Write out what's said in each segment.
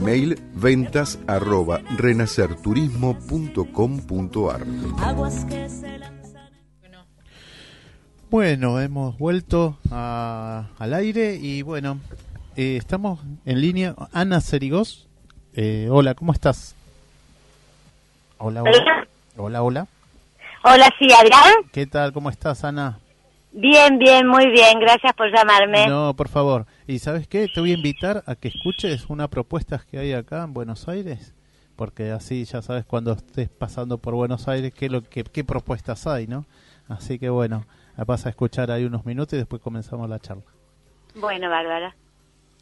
Email ventas arroba renacerturismo.com.ar Bueno, hemos vuelto al aire y bueno, eh, estamos en línea. Ana Cerigos, eh, hola, ¿cómo estás? Hola, hola. Hola, hola. Hola, sí, Adrián. ¿Qué tal? ¿Cómo estás, Ana? Bien, bien, muy bien. Gracias por llamarme. No, por favor. ¿Y sabes qué? Te voy a invitar a que escuches una propuesta que hay acá en Buenos Aires, porque así ya sabes cuando estés pasando por Buenos Aires qué, lo, qué, qué propuestas hay, ¿no? Así que bueno, vas a escuchar ahí unos minutos y después comenzamos la charla. Bueno, Bárbara.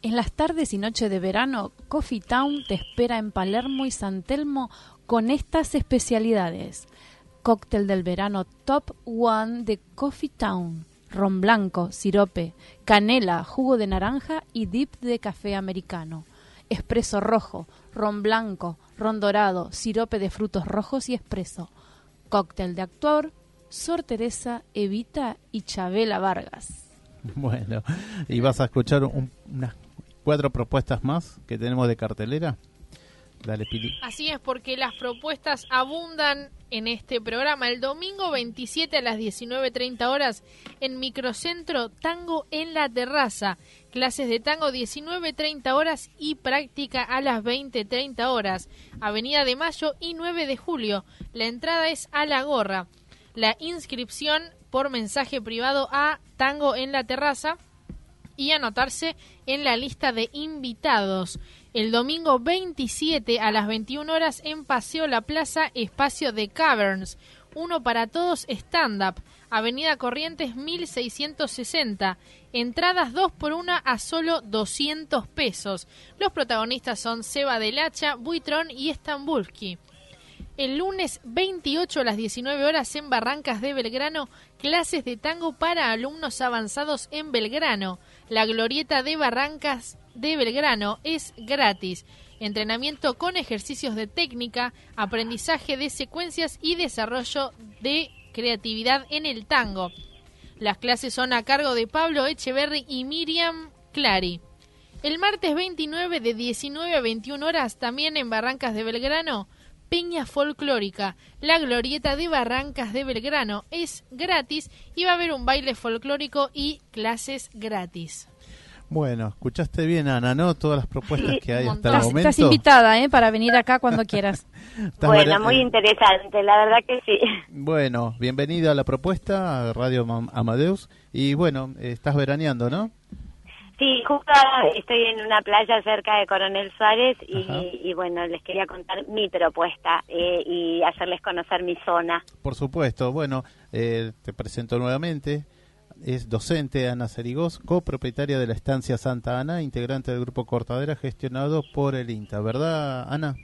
En las tardes y noches de verano, Coffee Town te espera en Palermo y San Telmo con estas especialidades cóctel del verano Top One de Coffee Town. Ron blanco, sirope, canela, jugo de naranja y dip de café americano. Espresso rojo, ron blanco, ron dorado, sirope de frutos rojos y espresso. Cóctel de actor, Sor Teresa, Evita y Chabela Vargas. Bueno, ¿y vas a escuchar unas cuatro propuestas más que tenemos de cartelera? Dale, Pili. Así es, porque las propuestas abundan en este programa. El domingo 27 a las 19.30 horas en Microcentro Tango en la Terraza. Clases de tango 19.30 horas y práctica a las 20.30 horas. Avenida de Mayo y 9 de Julio. La entrada es a la gorra. La inscripción por mensaje privado a Tango en la Terraza y anotarse en la lista de invitados el domingo 27 a las 21 horas en Paseo La Plaza, espacio de Caverns. Uno para todos stand-up. Avenida Corrientes 1660. Entradas 2 por 1 a solo 200 pesos. Los protagonistas son Seba del Hacha, Buitrón y Estambulski. El lunes 28 a las 19 horas en Barrancas de Belgrano, clases de tango para alumnos avanzados en Belgrano. La glorieta de Barrancas de Belgrano es gratis. Entrenamiento con ejercicios de técnica, aprendizaje de secuencias y desarrollo de creatividad en el tango. Las clases son a cargo de Pablo Echeverry y Miriam Clary. El martes 29 de 19 a 21 horas, también en Barrancas de Belgrano, Peña Folclórica. La glorieta de Barrancas de Belgrano es gratis y va a haber un baile folclórico y clases gratis. Bueno, escuchaste bien, Ana, ¿no? Todas las propuestas que hay hasta el momento. Estás invitada, ¿eh? Para venir acá cuando quieras. bueno, muy interesante, la verdad que sí. Bueno, bienvenida a la propuesta, a Radio Amadeus. Y bueno, estás veraneando, ¿no? Sí, justo estoy en una playa cerca de Coronel Suárez y, bueno, les quería contar mi propuesta eh, y hacerles conocer mi zona. Por supuesto, bueno, eh, te presento nuevamente es docente Ana Cerigos, copropietaria de la estancia Santa Ana, integrante del grupo Cortadera gestionado por el INTA, ¿verdad, Ana?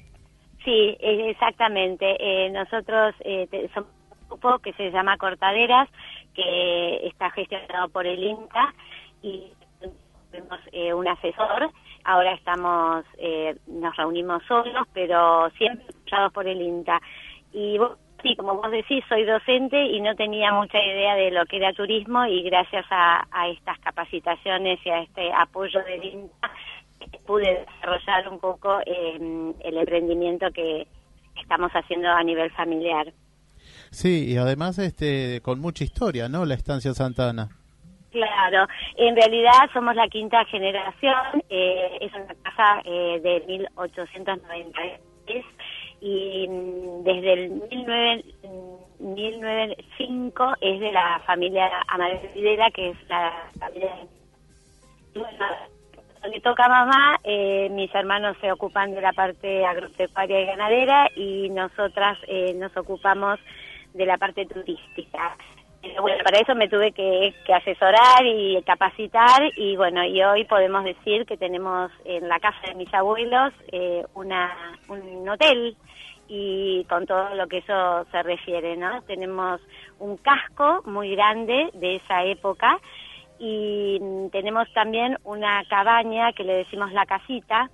Sí, exactamente. Eh, nosotros eh, somos un grupo que se llama Cortaderas, que está gestionado por el INTA y tenemos eh, un asesor. Ahora estamos, nos reunimos solos, pero siempre apoyados por el INTA. Y sí, como vos decís, soy docente y no tenía mucha idea de lo que era turismo y gracias a, estas capacitaciones y a este apoyo del INTA pude desarrollar un poco em, el emprendimiento que estamos haciendo a nivel familiar. Sí, y además este con mucha historia, ¿no? La estancia Santana. Claro, en realidad somos la quinta generación, eh, es una casa eh, de 1893 y mm, desde el 1905 es de la familia Amadeo Videla, que es la familia le toca mamá, eh, mis hermanos se ocupan de la parte agropecuaria y ganadera y nosotras eh, nos ocupamos de la parte turística. Bueno, para eso me tuve que, asesorar y capacitar y bueno, y hoy podemos decir que tenemos en la casa de mis abuelos eh, una, un hotel y con todo lo que eso se refiere, ¿no? Tenemos un casco muy grande de esa época y tenemos también una cabaña que le decimos la casita,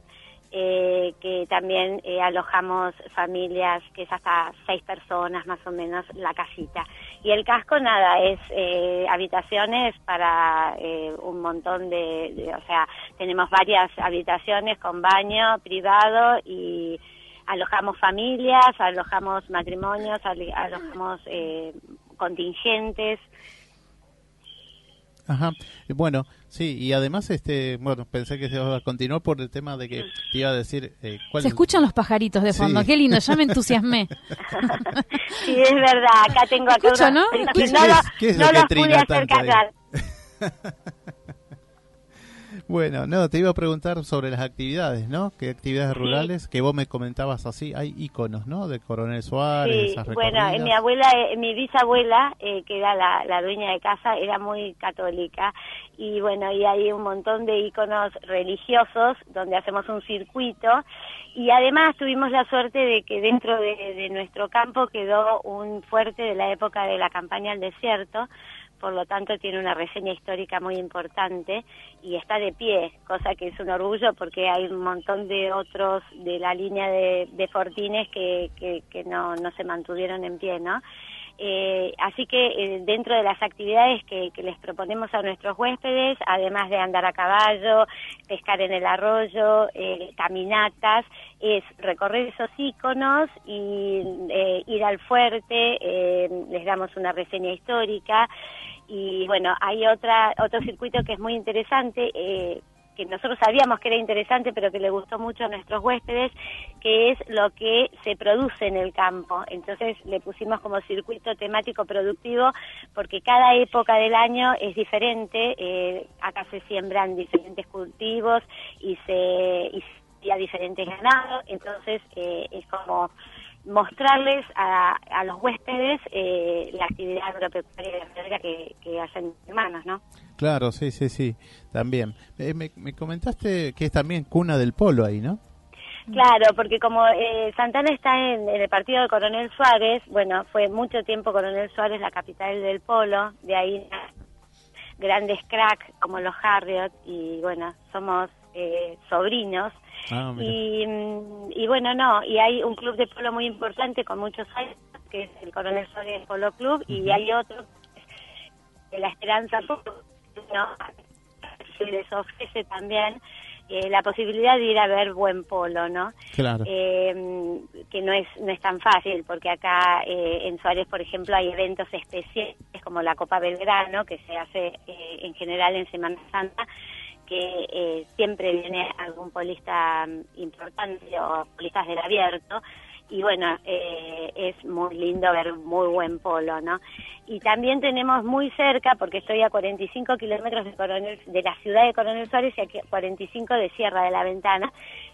eh, que también eh, alojamos familias, que es hasta seis personas más o menos la casita. Y el casco nada, es eh, habitaciones para un montón de, o sea, tenemos varias habitaciones con baño privado y alojamos familias, alojamos matrimonios, alojamos contingentes. Ajá. Bueno, sí, y además, este, bueno, pensé que se iba a continuar por el tema de que te iba a decir. Eh, se escuchan los pajaritos de fondo, qué lindo, ya me entusiasmé. sí, es verdad, acá tengo acá Escucho, ¿no? ¿Qué, es, ¿qué es lo que trina tanto? Bueno, no, te iba a preguntar sobre las actividades, ¿no? ¿Qué actividades rurales? Que vos me comentabas así, hay iconos, ¿no? De Coronel Suárez, sí, bueno, mi abuela, eh, mi bisabuela, eh, que era la, dueña de casa, era muy católica y bueno, y hay un montón de iconos religiosos donde hacemos un circuito y además tuvimos la suerte de que dentro de, de nuestro campo quedó un fuerte de la época de la campaña al desierto, por lo tanto tiene una reseña histórica muy importante y está de pie, cosa que es un orgullo porque hay un montón de otros de la línea de, fortines que, que, no, no se mantuvieron en pie, ¿no? Eh, así que eh, dentro de las actividades que, les proponemos a nuestros huéspedes, además de andar a caballo, pescar en el arroyo, eh, caminatas, es recorrer esos iconos y ir al fuerte, les damos una reseña histórica, y bueno, hay otra, otro circuito que es muy interesante, eh, que nosotros sabíamos que era interesante, pero que le gustó mucho a nuestros huéspedes, que es lo que se produce en el campo. Entonces le pusimos como circuito temático productivo, porque cada época del año es diferente. Eh, acá se siembran diferentes cultivos y se y, a diferentes ganados. Entonces eh, es como mostrarles a, a los huéspedes eh, la actividad agropecuaria que, que hacen hermanos, ¿no? Claro, sí, sí, sí, también. Eh, me, comentaste que es también cuna del polo ahí, ¿no? Claro, porque como eh, Santana está en, el partido de Coronel Suárez, bueno, fue mucho tiempo Coronel Suárez la capital del polo, de ahí grandes cracks como los Harriot y bueno, somos eh, sobrinos Ah, mm, y, bueno, no, y hay un club de polo muy importante con muchos años, que es el Coronel Suárez Polo Club, y hay otro, de la Esperanza ¿no? se les ofrece también eh, la posibilidad de ir a ver buen polo, ¿no? Claro. Eh, que no es no es tan fácil, porque acá eh, en Suárez, por ejemplo, hay eventos especiales como la Copa Belgrano, que se hace en general en Semana Santa, que eh, siempre viene algún polista mm, importante o polistas del abierto y bueno, eh, es muy lindo ver muy buen polo, ¿no? Y también tenemos muy cerca, porque estoy a 45 kilómetros de, de la ciudad de Coronel Suárez y a 45 de Sierra de la Ventana,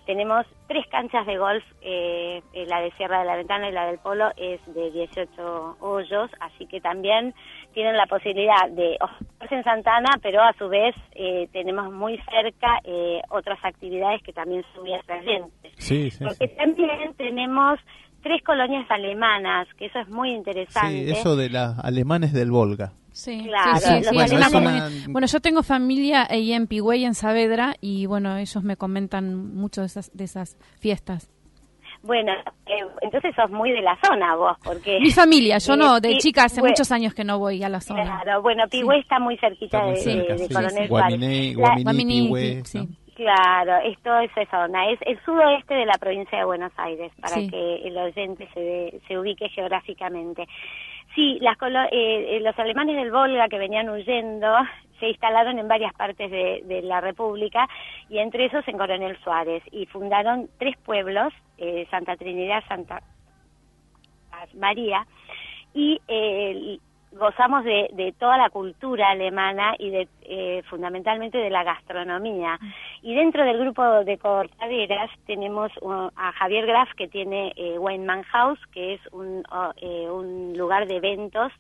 tenemos tres canchas de golf, eh, la de Sierra de la Ventana y la del Polo es de 18 hoyos, así que también tienen la posibilidad de ofrecerse en Santana, pero a su vez eh, tenemos muy cerca eh, otras actividades que también son muy atrayentes. Sí, sí, Porque también tenemos tres colonias alemanas, que eso es muy interesante. Sí, eso de los alemanes del Volga. Sí, claro. bueno, yo tengo familia ahí en Pigüey, en Saavedra, y bueno, ellos me comentan mucho de esas, de esas fiestas. Bueno, eh, entonces sos muy de la zona vos, porque... Mi familia, yo Eh, no, de sí, chica hace bueno, muchos años que no voy a la zona. Claro, bueno, Pigüé está muy cerquita Está muy de, cerca, de sí. Coronel. Guaminé, La- Guaminí, Guaminí, Pigüé, sí. ¿no? Claro, esto es esa zona, es el sudoeste de la provincia de Buenos Aires, para Sí. que el oyente se, se ubique geográficamente. Sí, las eh, eh, los alemanes del Volga que venían huyendo se instalaron en varias partes de, de la República y entre esos en Coronel Suárez y fundaron tres pueblos, eh, Santa Trinidad, Santa María, y eh, gozamos de, de toda la cultura alemana y de eh, fundamentalmente de la gastronomía. Y dentro del grupo de cortaderas tenemos a Javier Graf que tiene eh, Weinmann House, que es un, eh, un lugar de eventos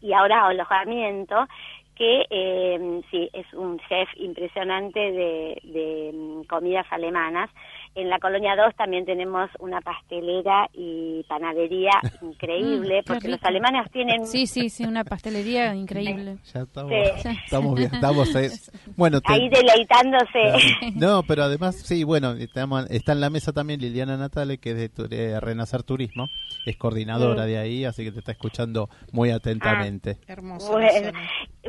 y ahora alojamiento que eh, sí es un chef impresionante de, de mm, comidas alemanas. En la Colonia 2 también tenemos una pastelera y panadería increíble, Mm, qué porque los rico. alemanes tienen Sí, sí, sí, una pastelería increíble. Ya estamos, Sí. estamos bien, estamos eh, bueno, te- ahí deleitándose. Claro. No, pero además, sí, bueno, estamos- está en la mesa también Liliana Natale, que es de tu- eh, Renacer Turismo, es coordinadora Mm. de ahí, así que te está escuchando muy atentamente. Hermoso. Bueno, la zona.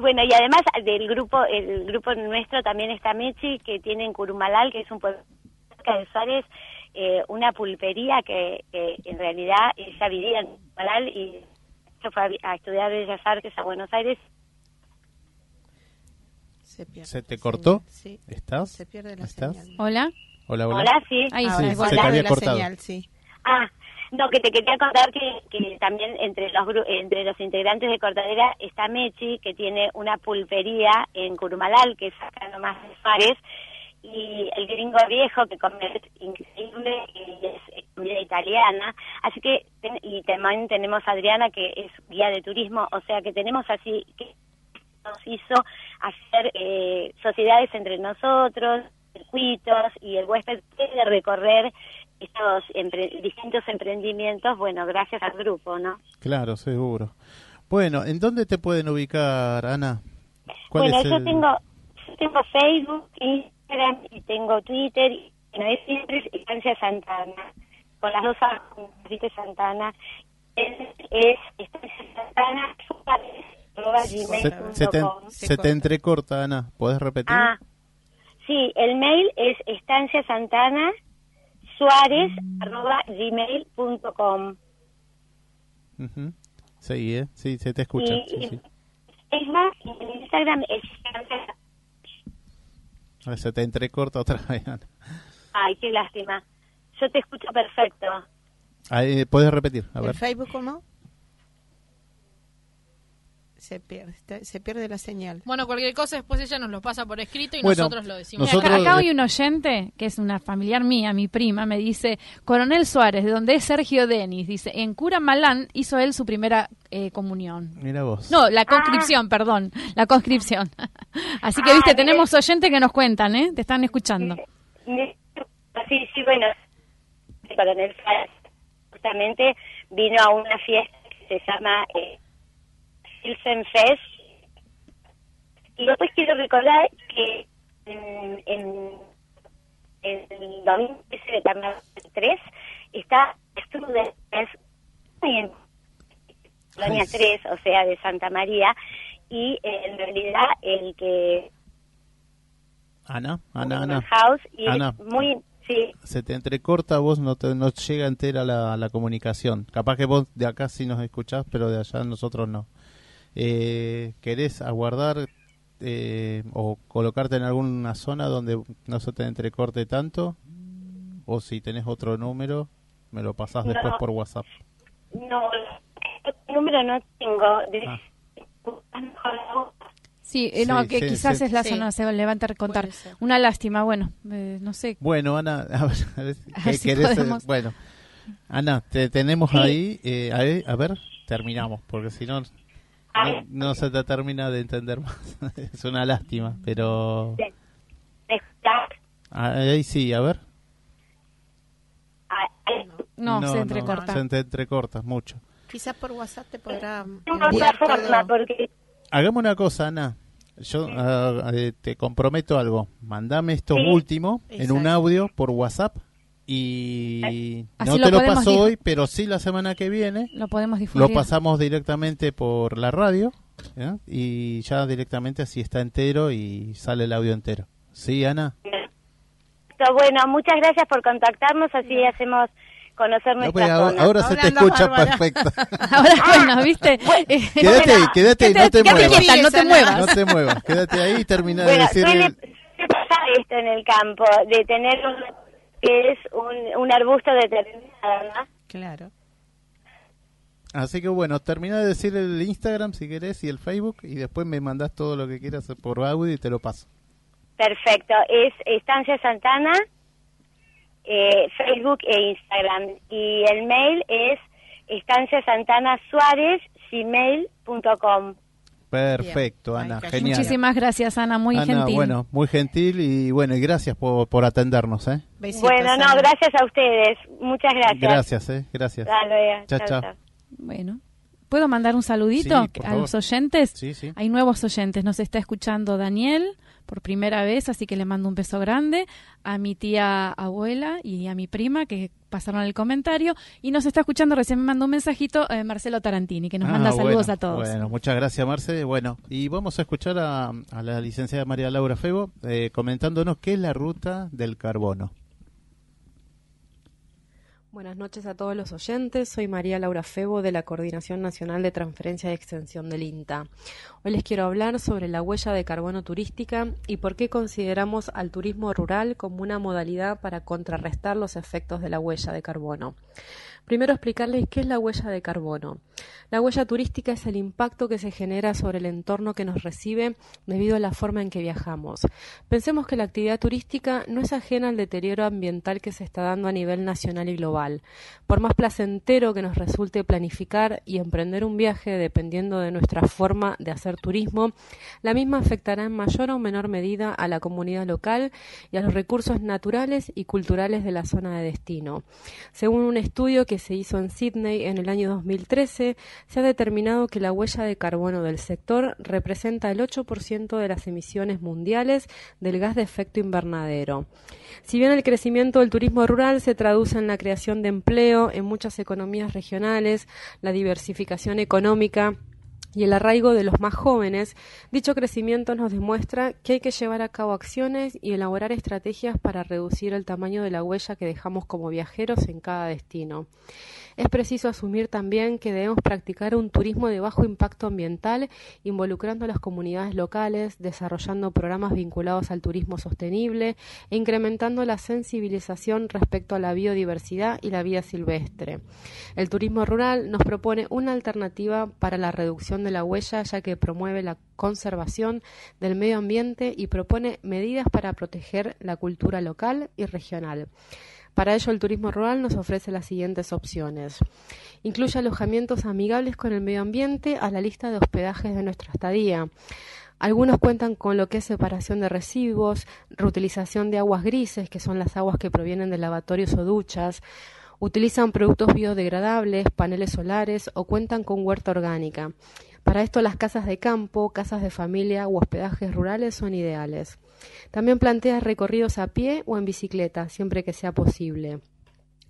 bueno, y además del grupo, el grupo nuestro también está Mechi, que tiene en Curumalal, que es un pueblo cerca de Suárez, eh, una pulpería que, que en realidad ella vivía en Curumalal y se fue a, estudiar Bellas Artes a Buenos Aires. Se, pierde ¿Se te cortó? señal, Sí, ¿Estás? se pierde la ¿Estás? señal. Hola. Hola, hola. Hola, sí. Ahí Sí, es se te había la cortado. señal, sí. Ah, no, que te quería contar que, que también entre los gru- entre los integrantes de Cortadera está Mechi, que tiene una pulpería en Curumalal, que es acá nomás de Suárez, y el gringo viejo, que come increíble, y es comida italiana. Así que, y también tenemos a Adriana, que es guía de turismo, o sea que tenemos así, que nos hizo hacer eh, sociedades entre nosotros, circuitos, y el huésped puede recorrer estos empre- distintos emprendimientos, bueno, gracias al grupo, ¿no? Claro, seguro. Bueno, ¿en dónde te pueden ubicar, Ana? ¿Cuál Bueno, es yo el- tengo, yo tengo Facebook, Instagram y tengo Twitter, y bueno, es siempre es Estancia Santana, con las dos ¿viste? Santana, es, es Estancia Santana, arroba Se, se te, gmail.com. se te entrecorta, Ana. ¿Puedes repetir? Ah, sí, el mail es estancia santana suárez arroba gmail.com. Ujú. Sí, ¿eh? Sí, se te escucha. Y, sí, sí. es más, en Instagram es estancia- Se te entrecorta otra vez. Ay, qué lástima. Yo te escucho perfecto. Ahí, ¿Puedes repetir? A ¿El ver. Facebook cómo? Se pierde, se pierde la señal. Bueno, cualquier cosa después ella nos lo pasa por escrito y Bueno, nosotros lo decimos. nosotros- Acá, acá hay un oyente, que es una familiar mía, mi prima, me dice, Coronel Suárez, de donde es Sergio Denis, dice, en Cura Malán hizo él su primera eh, comunión. Mira vos. No, la conscripción, perdón, la conscripción. Así que, viste, Ah, tenemos oyentes que nos cuentan, ¿eh? Te están escuchando. Sí, sí, bueno, el coronel Suárez justamente vino a una fiesta que se llama eh, Pilsen Fest. Y después quiero recordar que en, en, en el domingo ese de Carnaval 3 está Strudel, muy en Colonia Ay, sí. 3, o sea, de Santa María, y eh, en realidad el que Ana, Ana, Ana. House y Ana. es muy sí Se te entrecorta, vos no te no llega entera la, la comunicación. Capaz que vos de acá sí nos escuchás, pero de allá nosotros no. Eh, ¿Querés aguardar eh, o colocarte en alguna zona donde no se te entrecorte tanto? O si tenés otro número, me lo pasás No. después por WhatsApp. no el número no tengo Ah. Sí, eh, no, Sí, que sí, quizás sí. es la Sí. zona, se levanta a contar. Puede ser. Una lástima, bueno, eh, no sé. Bueno, Ana, a ver, a ver, A ¿qué ver si querés? eh, podemos. Bueno, Ana, te tenemos Sí. ahí. eh, a, ver, a ver, terminamos, porque si no, no, no se te termina de entender más. es una lástima, pero escuchar ahí sí, a ver. a- a- No, se entrecorta. se te entrecorta mucho. Quizás por WhatsApp te podrá forma todo. porque Hagamos una cosa, Ana. Yo ah, eh, te comprometo algo. Mandame esto Sí. último en un audio por WhatsApp Y Así no lo te lo paso hoy, pero sí la semana que viene. Lo podemos Lo difundir. pasamos directamente por la radio ¿ya? y ya directamente así está entero y sale el audio entero. ¿Sí, Ana? Bueno, muchas gracias por contactarnos, así hacemos conocer No, pues, ahora, se te escucha bárbara. perfecto. Ahora, bueno, ¿viste? Eh, quédate ahí, quédate ahí, no te muevas. quieta, no te muevas. No te muevas, quédate ahí y termina de decir... suele, el- suele pasar esto en el campo, de tener un, que es un, un arbusto determinado, ¿no? Claro. Así que bueno, termina de decir el Instagram si querés y el Facebook y después me mandás todo lo que quieras por audio y te lo paso. Perfecto, es Estancia Santana, eh, Facebook e Instagram. Y el mail es estancia santana suárez gmail.com. Perfecto, Bien. Ana, genial. Muchísimas gracias, Ana, muy Ana, gentil. bueno, muy gentil y bueno, y gracias por, por atendernos, ¿eh? Besitos, Bueno, no, Ana. gracias a ustedes. Muchas gracias. Gracias, ¿eh? Gracias. Luego. Chao, Chao, chao. Bueno. ¿Puedo mandar un saludito Sí, a favor. los oyentes? Sí, sí. Hay nuevos oyentes. Nos está escuchando Daniel por primera vez, así que le mando un beso grande a mi tía abuela y a mi prima que pasaron el comentario. Y nos está escuchando, recién me mandó un mensajito eh, Marcelo Tarantini, que nos Ah, manda saludos a todos. Bueno, muchas gracias, Marce. Bueno, y vamos a escuchar a, a la licenciada María Laura Febo eh, comentándonos qué es la ruta del carbono. Buenas noches a todos los oyentes. Soy María Laura Febo de la Coordinación Nacional de Transferencia y Extensión del INTA. Hoy les quiero hablar sobre la huella de carbono turística y por qué consideramos al turismo rural como una modalidad para contrarrestar los efectos de la huella de carbono. Primero explicarles qué es la huella de carbono. La huella turística es el impacto que se genera sobre el entorno que nos recibe debido a la forma en que viajamos. Pensemos que la actividad turística no es ajena al deterioro ambiental que se está dando a nivel nacional y global. Por más placentero que nos resulte planificar y emprender un viaje dependiendo de nuestra forma de hacer turismo, la misma afectará en mayor o menor medida a la comunidad local y a los recursos naturales y culturales de la zona de destino. Según un estudio que se hizo en Sydney en el año 2013, se ha determinado que la huella de carbono del sector representa el 8% de las emisiones mundiales del gas de efecto invernadero. Si bien el crecimiento del turismo rural se traduce en la creación de empleo en muchas economías regionales, la diversificación económica y el arraigo de los más jóvenes, dicho crecimiento nos demuestra que hay que llevar a cabo acciones y elaborar estrategias para reducir el tamaño de la huella que dejamos como viajeros en cada destino. Es preciso asumir también que debemos practicar un turismo de bajo impacto ambiental, involucrando a las comunidades locales, desarrollando programas vinculados al turismo sostenible e incrementando la sensibilización respecto a la biodiversidad y la vida silvestre. El turismo rural nos propone una alternativa para la reducción de la huella, ya que promueve la conservación del medio ambiente y propone medidas para proteger la cultura local y regional. Para ello, el turismo rural nos ofrece las siguientes opciones. Incluye alojamientos amigables con el medio ambiente a la lista de hospedajes de nuestra estadía. Algunos cuentan con lo que es separación de residuos, reutilización de aguas grises, que son las aguas que provienen de lavatorios o duchas, utilizan productos biodegradables, paneles solares o cuentan con huerta orgánica. Para esto las casas de campo, casas de familia u hospedajes rurales son ideales. También plantea recorridos a pie o en bicicleta, siempre que sea posible.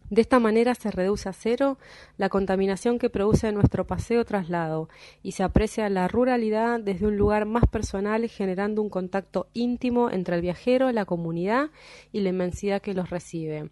De esta manera se reduce a cero la contaminación que produce nuestro paseo traslado y se aprecia la ruralidad desde un lugar más personal generando un contacto íntimo entre el viajero, la comunidad y la inmensidad que los recibe.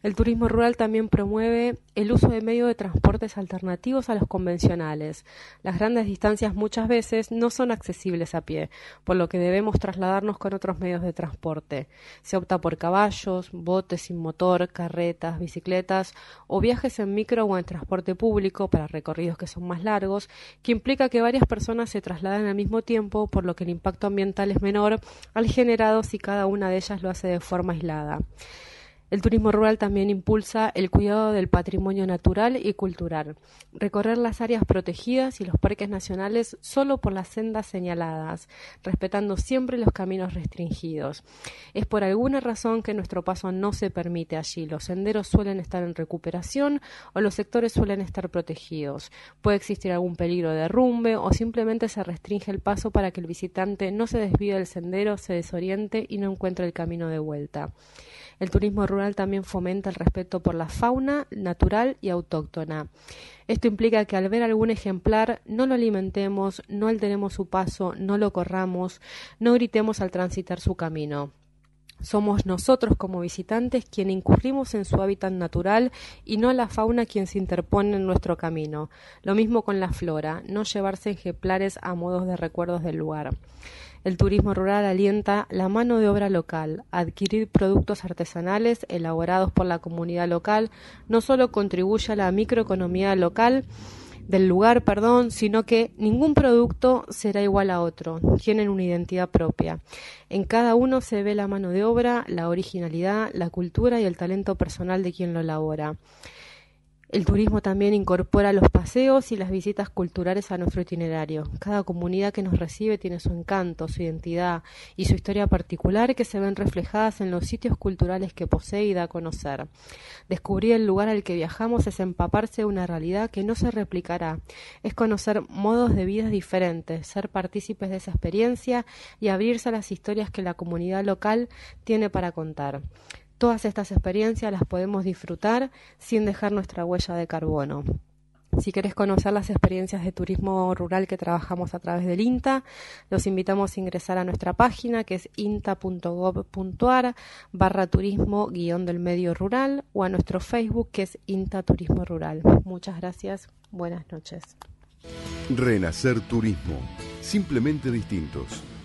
El turismo rural también promueve el uso de medios de transportes alternativos a los convencionales. Las grandes distancias muchas veces no son accesibles a pie, por lo que debemos trasladarnos con otros medios de transporte. Se opta por caballos, botes sin motor, carretas, bicicletas o viajes en micro o en transporte público para recorridos que son más largos, que implica que varias personas se trasladan al mismo tiempo, por lo que el impacto ambiental es menor al generado si cada una de ellas lo hace de forma aislada. El turismo rural también impulsa el cuidado del patrimonio natural y cultural. Recorrer las áreas protegidas y los parques nacionales solo por las sendas señaladas, respetando siempre los caminos restringidos. Es por alguna razón que nuestro paso no se permite allí. Los senderos suelen estar en recuperación o los sectores suelen estar protegidos. Puede existir algún peligro de derrumbe o simplemente se restringe el paso para que el visitante no se desvíe del sendero, se desoriente y no encuentre el camino de vuelta. El turismo rural también fomenta el respeto por la fauna natural y autóctona. Esto implica que al ver algún ejemplar no lo alimentemos, no alteremos su paso, no lo corramos, no gritemos al transitar su camino. Somos nosotros como visitantes quien incurrimos en su hábitat natural y no la fauna quien se interpone en nuestro camino. Lo mismo con la flora, no llevarse ejemplares a modos de recuerdos del lugar. El turismo rural alienta la mano de obra local. Adquirir productos artesanales elaborados por la comunidad local no solo contribuye a la microeconomía local, del lugar, perdón, sino que ningún producto será igual a otro, tienen una identidad propia. En cada uno se ve la mano de obra, la originalidad, la cultura y el talento personal de quien lo elabora. El turismo también incorpora los paseos y las visitas culturales a nuestro itinerario. Cada comunidad que nos recibe tiene su encanto, su identidad y su historia particular que se ven reflejadas en los sitios culturales que posee y da a conocer. Descubrir el lugar al que viajamos es empaparse de una realidad que no se replicará. Es conocer modos de vida diferentes, ser partícipes de esa experiencia y abrirse a las historias que la comunidad local tiene para contar. Todas estas experiencias las podemos disfrutar sin dejar nuestra huella de carbono. Si querés conocer las experiencias de turismo rural que trabajamos a través del INTA, los invitamos a ingresar a nuestra página que es inta.gov.ar barra turismo guion del medio rural o a nuestro Facebook que es INTA Turismo Rural. Muchas gracias. Buenas noches. Renacer Turismo. Simplemente distintos.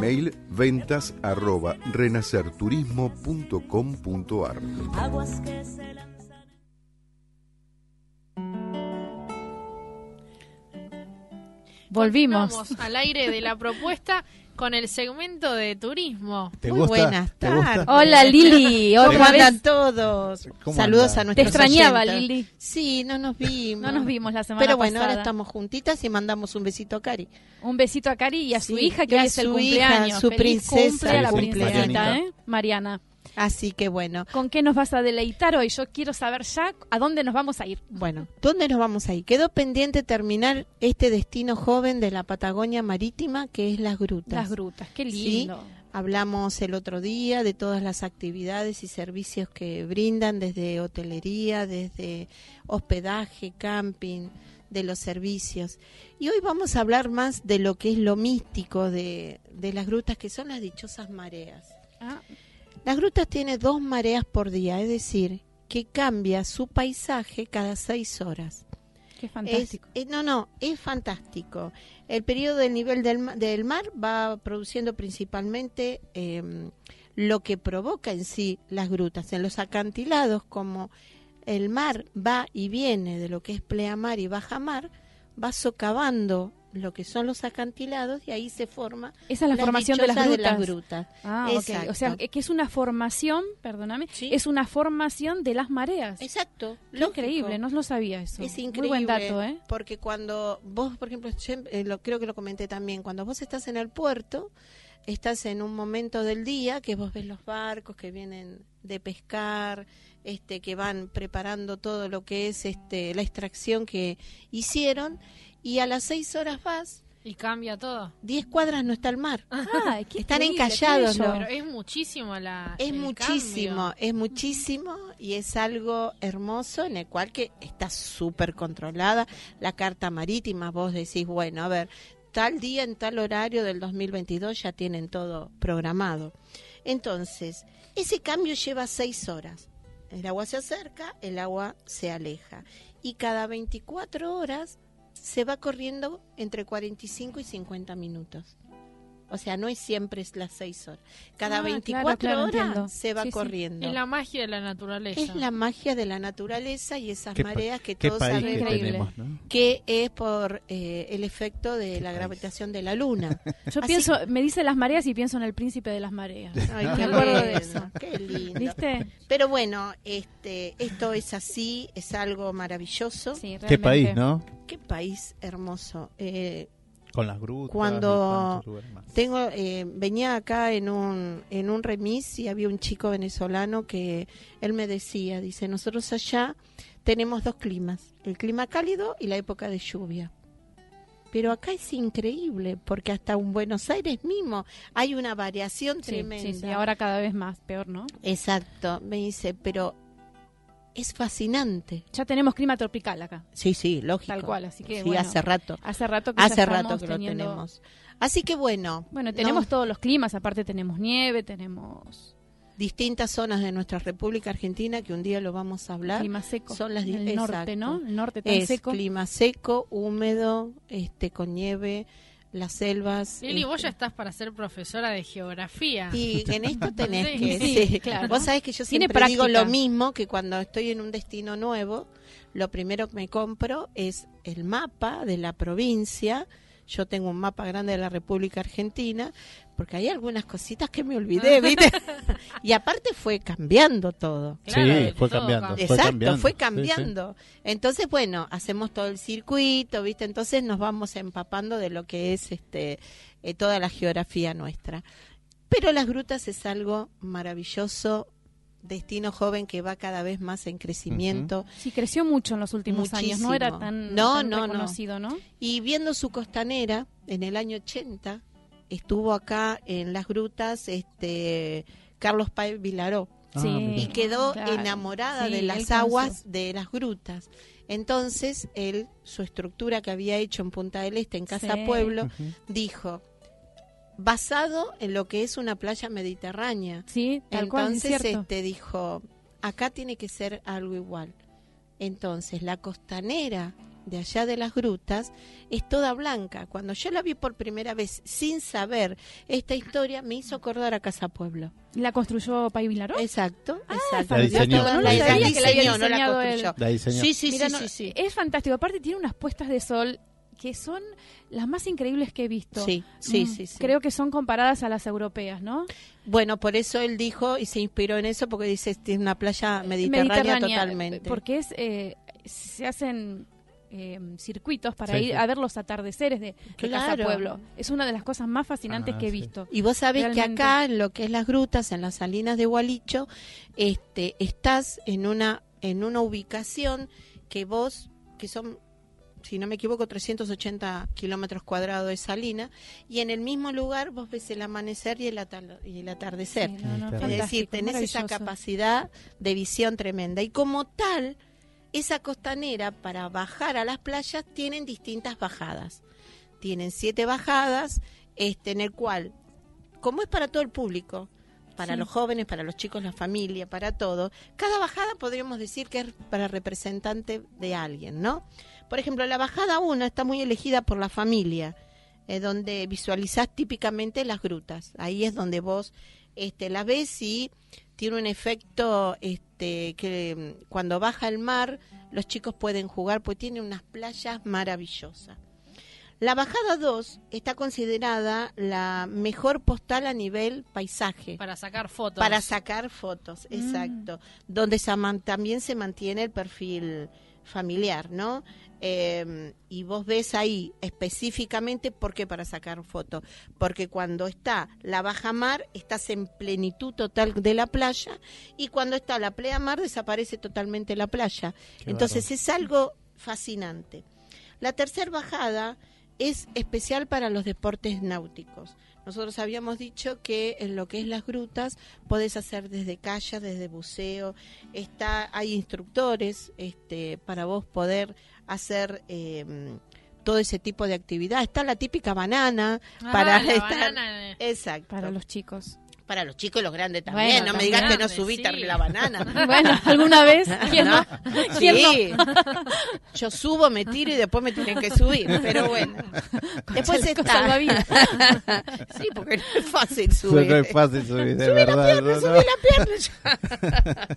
Email ventas arroba renacerturismo.com.ar Volvimos. Estamos al aire de la propuesta con el segmento de turismo. ¿Te Muy gusta? buenas ¿Te gusta? tardes. Hola Lili, ¿Cómo andan todos? ¿Cómo Saludos andan? a nuestros Te extrañaba, oyentes. Lili. Sí, no nos vimos. No nos vimos la semana Pero bueno, pasada. ahora estamos juntitas y mandamos un besito a Cari. Un besito a Cari y a su Sí, hija, que hoy es el su hija, cumpleaños. su Feliz princesa. cumple a la princesita, Marianita. ¿eh? Mariana. Así que bueno, ¿Con qué nos vas a deleitar hoy? Yo quiero saber ya a dónde nos vamos a ir. bueno, ¿dónde nos vamos a ir? Quedó pendiente terminar este destino joven de la Patagonia Marítima, que es las grutas. Las grutas, qué Sí. lindo. Hablamos el otro día de todas las actividades y servicios que brindan desde hotelería, desde hospedaje, camping, de los servicios. Y hoy vamos a hablar más de lo que es lo místico de, de las grutas, que son las dichosas mareas. Ah, Las grutas tienen dos mareas por día, es decir, que cambia su paisaje cada seis horas. qué Es- fantástico. eh, no, no, es fantástico. El periodo del nivel del, del mar va produciendo principalmente eh, lo que provoca en sí las grutas. En los acantilados, como el mar va y viene de lo que es pleamar y bajamar, va socavando lo que son los acantilados y ahí se forma Esa es la formación de las grutas. grutas. Ah, ok. Exacto. O sea, que es una formación, perdóname, Sí. es una formación de las mareas. Exacto. Lógico. increíble, no lo sabía eso. Es Muy increíble. buen dato, ¿eh? Porque cuando vos, por ejemplo, eh, lo, creo que lo comenté también, cuando vos estás en el puerto, estás en un momento del día que vos ves los barcos que vienen de pescar, este, que van preparando todo lo que es este, la extracción que hicieron, y a las seis horas vas, Y cambia todo. diez cuadras no está el mar. Ah, qué Están encallados Pero es muchísimo la. Es el muchísimo, cambio. es muchísimo y es algo hermoso en el cual que está súper controlada la carta marítima. Vos decís, bueno, a ver, tal día en tal horario del 2022 ya tienen todo programado. Entonces, ese cambio lleva seis horas. El agua se acerca, el agua se aleja. Y cada 24 horas se va corriendo entre 45 y 50 minutos. O sea, no es siempre es las seis horas. Cada Ah, 24 claro, claro, horas entiendo. se va Sí, sí. corriendo. Es la magia de la naturaleza. Es la magia de la naturaleza y esas Qué mareas que Qué todos país que sabemos Increíble. tenemos, ¿no? que es por eh, el efecto de la país. gravitación de la luna. Yo Así- pienso, me dice las mareas y pienso en el príncipe de las mareas. Ay, Me qué acuerdo de lindo, eso. qué lindo. ¿Viste? Pero bueno, este, esto es así, es algo maravilloso. Sí, Qué país. ¿no? Qué país hermoso. Eh, Con las grutas. Cuando tengo, eh, venía acá en un, en un remis y había un chico venezolano que él me decía, dice, nosotros allá tenemos dos climas, el clima cálido y la época de lluvia. Pero acá es increíble, porque hasta en Buenos Aires mismo hay una variación Sí, tremenda. sí, sí, ahora cada vez más, peor, ¿no? Exacto, me dice, pero es fascinante. Ya tenemos clima tropical acá, Sí, sí, lógico. tal cual, así que Sí, bueno, hace rato. hace rato que Hace rato que lo tenemos. Así que bueno, Bueno, no- tenemos todos los climas, aparte tenemos nieve, tenemos distintas zonas de nuestra República Argentina que un día lo vamos a hablar. clima seco. Son las el norte. ¿no? El norte tan es seco. clima seco, húmedo, este con nieve, las selvas. Lili, vos este, ya estás para ser profesora de geografía. Y en esto tenés Sí, que sí, sí. claro. Vos sabés que yo siempre digo lo mismo que cuando estoy en un destino nuevo, lo primero que me compro es el mapa de la provincia. Yo tengo un mapa grande de la República Argentina, porque hay algunas cositas que me olvidé, ¿viste? y aparte fue cambiando todo. Claro, sí, fue todo cambiando. Fue Exacto, cambiando. fue Sí, sí. cambiando. Entonces, bueno, hacemos todo el circuito, ¿viste? Entonces nos vamos empapando de lo que es este eh, toda la geografía nuestra. Pero las grutas es algo maravilloso, destino joven que va cada vez más en crecimiento. Sí, creció mucho en los últimos años, no era tan, No, tan no, no. reconocido, ¿no? Y viendo su costanera, en el año 80, estuvo acá en las grutas este Carlos Páez Vilaró. Ah, Sí. y quedó Claro. enamorada Sí, de las aguas de las grutas. Entonces, él, su estructura que había hecho en Punta del Este, en Casa Sí. Pueblo, dijo, basado en lo que es una playa mediterránea. Sí, tal cual, es Entonces, este dijo, acá tiene que ser algo igual. Entonces, la costanera de allá de las grutas es toda blanca. Cuando yo la vi por primera vez sin saber esta historia, me hizo acordar a Casa Pueblo. ¿La construyó Pai Vilaró? Exacto, Ah, exacto. La diseñó. No la, lo la sabía que la había diseñó, no la construyó. La diseñó. Sí, sí, Mira, sí, no, sí, sí. Es fantástico. Aparte tiene unas puestas de sol que son las más increíbles que he visto. Sí, sí, Mm, sí, sí. Creo que son comparadas a las europeas, ¿no? Bueno, por eso él dijo y se inspiró en eso porque dice es una playa mediterránea, totalmente. Porque es eh, se hacen eh, circuitos para Sí, ir sí. a ver los atardeceres de, de Casa Claro. Pueblo. Es una de las cosas más fascinantes Ah, que he sí. visto. Y vos sabés Realmente. que acá en lo que es las grutas, en las salinas de Gualicho, este, estás en una en una ubicación que vos, que son, si no me equivoco, 380 kilómetros cuadrados de salina, y en el mismo lugar vos ves el amanecer y el, atal- y el atardecer. Sí, no, no, Es decir, tenés esa capacidad de visión tremenda. Y como tal, esa costanera para bajar a las playas tienen distintas bajadas. Tienen siete bajadas, este, en el cual, como es para todo el público, para Sí. los jóvenes, para los chicos, la familia, para todo, cada bajada podríamos decir que es para representante de alguien, ¿no? Por ejemplo, la bajada 1 está muy elegida por la familia, eh, donde visualizás típicamente las grutas. Ahí es donde vos este, la ves y tiene un efecto este, que mm, cuando baja el mar los chicos pueden jugar, pues tiene unas playas maravillosas. La bajada 2 está considerada la mejor postal a nivel paisaje. Para sacar fotos. Para sacar fotos, Mm. exacto. Donde se man- también se mantiene el perfil familiar, ¿no? Eh, y vos ves ahí específicamente por qué para sacar fotos. Porque cuando está la baja mar, estás en plenitud total de la playa. Y cuando está la playa mar, desaparece totalmente la playa. Qué Entonces es algo fascinante. La tercera bajada es especial para los deportes náuticos. Nosotros habíamos dicho que en lo que es las grutas podés hacer desde kayak, desde buceo, está hay instructores este, para vos poder hacer eh, todo ese tipo de actividad. Está la típica banana Ah, para la estar banana. exacto Para los chicos. Para los chicos y los grandes también. Bueno, no me digas que no subiste sí. la banana. Bueno, ¿alguna vez? ¿Quién no? ¿Quién Sí. Yo subo, me tiro y después me tienen que subir. Pero bueno. Después está. sí, porque no es fácil No subir. es fácil subir, de Subí verdad. la pierna, ¿no? subí la pierna.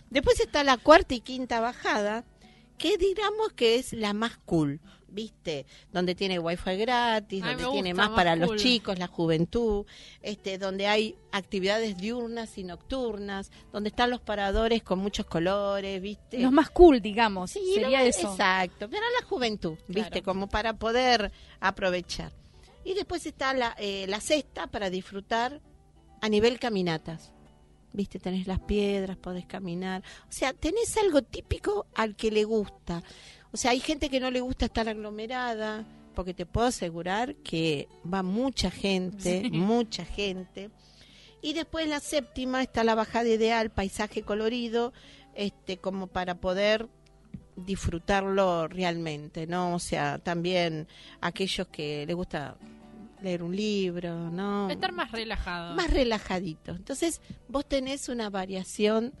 Después está la cuarta y quinta bajada, que digamos que es la más cool, ¿viste? Donde tiene wifi gratis, Ay, donde tiene gusta, más más para cool. los chicos, la juventud, este, donde hay actividades diurnas y nocturnas, donde están los paradores con muchos colores, ¿viste? Los más cool, digamos. Sí, Sería lo- eso. Exacto, pero la juventud, ¿viste? Claro. Como para poder aprovechar. Y después está la, eh, la sexta para disfrutar a nivel caminatas. ¿Viste? Tenés las piedras, podés caminar. O sea, tenés algo típico al que le gusta. O sea, hay gente que no le gusta estar aglomerada, porque te puedo asegurar que va mucha gente, Sí. mucha gente. Y después la séptima está la bajada ideal, paisaje colorido, este, como para poder disfrutarlo realmente, ¿no? O sea, también aquellos que les gusta leer un libro, ¿no? Estar más relajado. más relajadito. Entonces, vos tenés una variación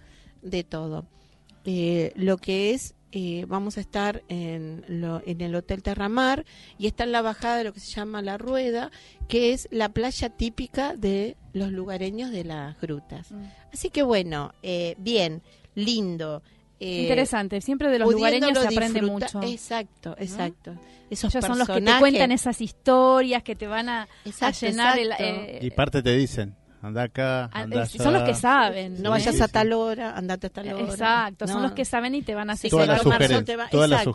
de todo. Eh, lo que es, eh, vamos a estar en, lo- en el Hotel Terramar y está en la bajada de lo que se llama La Rueda, que es la playa típica de los lugareños de las grutas. Mm. Así que bueno, eh, bien, lindo. eh, Interesante. Siempre de los lugareños se aprende mucho. Exacto, exacto. Esos Ellos son los que te cuentan esas historias, que te van a, llenar exacto. eh, Y parte te dicen, anda acá, ah, anda allá. son los que saben. No Sí, vayas sí, a tal hora, andate a tal hora. Exacto, son los que saben y te van a hacer Todas las sugerencias, todas las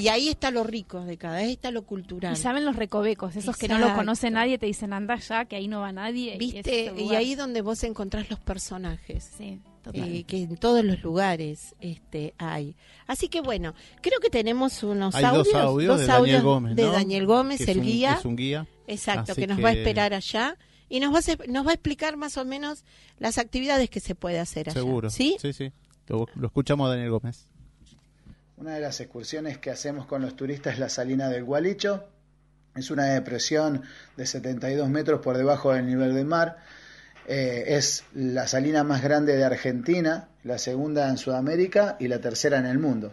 Y, y ahí está lo rico de cada, ahí está lo cultural. Y saben los recovecos, esos que no lo Exacto. conoce nadie, te dicen anda allá, que ahí no va nadie. y ¿Viste? Y lugar. ahí donde vos encontrás los personajes. Sí, total. eh, que en todos los lugares este hay. Así que bueno, creo que tenemos unos Hay audios, dos audios dos de Daniel Gómez, de ¿no? Daniel Gómez, Que es el un- guía. Es un guía. Exacto, Así que nos va a esperar allá y nos va, a, nos va a explicar más o menos las actividades que se puede hacer allá. Seguro. ¿Sí? Sí, sí. Lo, lo escuchamos a Daniel Gómez. Una de las excursiones que hacemos con los turistas es la salina del Gualicho. Es una depresión de 72 metros por debajo del nivel del mar. Eh, es la salina más grande de Argentina, la segunda en Sudamérica y la tercera en el mundo.